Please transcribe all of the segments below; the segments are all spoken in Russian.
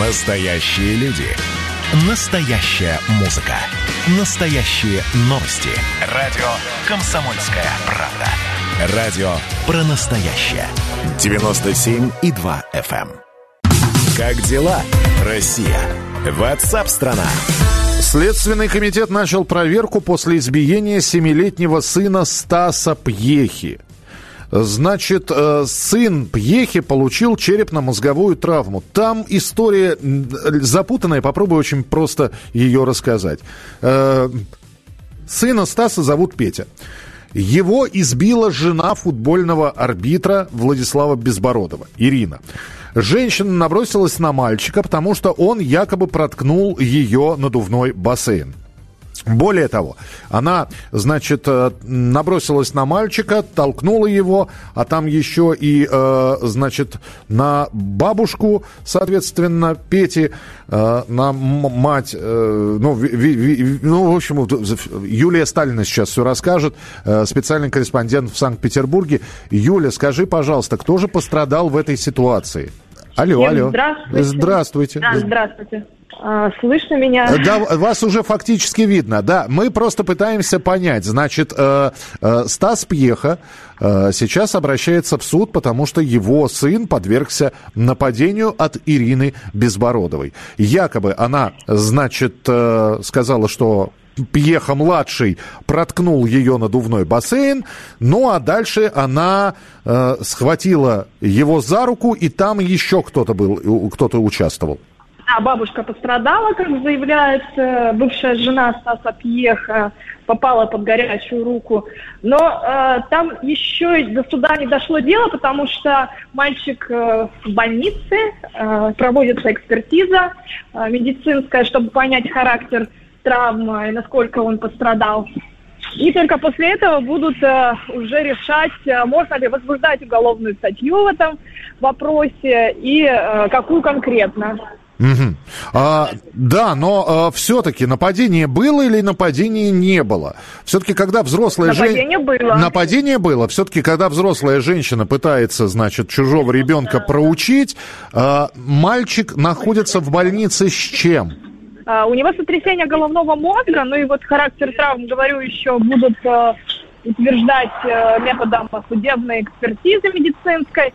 Настоящие люди. Настоящая музыка. Настоящие новости. Радио «Комсомольская правда». Радио про настоящее. 97,2 FM. эм. Как дела, Россия? Ватсап-страна! Следственный комитет начал проверку после избиения семилетнего сына Стаса Пьехи. Значит, э, сын Пьехи получил черепно-мозговую травму. Там история запутанная, попробую очень просто ее рассказать. Э, Сына Стаса зовут Петя. Его избила жена футбольного арбитра Владислава Безбородова, Ирина. Женщина набросилась на мальчика, потому что он якобы проткнул ее надувной бассейн. Более того, она, значит, э, набросилась на мальчика, толкнула его, а там еще и, э, значит, на бабушку, соответственно, Пети, э, на мать, ну, ну, в общем, Юлия Сталина сейчас все расскажет, специальный корреспондент в Санкт-Петербурге. Юля, скажи, пожалуйста, кто же пострадал в этой ситуации? Алло, Всем алло. здравствуйте. Здравствуйте. Да, здравствуйте. А, слышно меня? Э, Да, вас уже фактически видно, да. Мы просто пытаемся понять. Значит, э, э, Стас Пьеха э, сейчас обращается в суд, потому что его сын подвергся нападению от Ирины Безбородовой. Якобы она, значит, э, сказала, что Пьеха-младший проткнул ее надувной бассейн, ну а дальше она э, схватила его за руку, и там еще кто-то был, кто-то участвовал. А бабушка пострадала, как заявляет э, бывшая жена Стаса Пьеха, попала под горячую руку. Но э, там еще до суда не дошло дело, потому что мальчик э, в больнице, э, проводится экспертиза э, медицинская, чтобы понять характер травмы и насколько он пострадал. И только после этого будут э, уже решать, э, можно ли возбуждать уголовную статью в этом вопросе и э, какую конкретно. Мгм. А, да, но все-таки нападение было или нападения не было? Все-таки, когда взрослая Нападение жен- было. Нападение было. Все-таки, когда взрослая женщина пытается, значит, чужого ребенка проучить, а, мальчик находится в больнице с чем? А, У него сотрясение головного мозга, ну и вот характер травм, говорю, еще будут э, утверждать э, методом судебной экспертизы медицинской.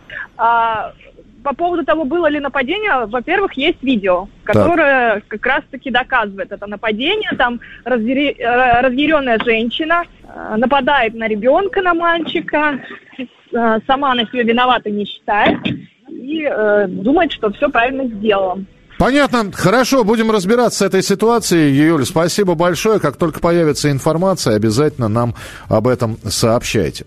По поводу того, было ли нападение, во-первых, есть видео, которое как раз-таки доказывает это нападение. Там разъяре- э, разъяренная женщина э, нападает на ребенка, на мальчика, э, сама она себя виноватой не считает и э, думает, что все правильно сделала. Понятно. Хорошо, будем разбираться с этой ситуацией. Юль, спасибо большое. Как только появится информация, обязательно нам об этом сообщайте.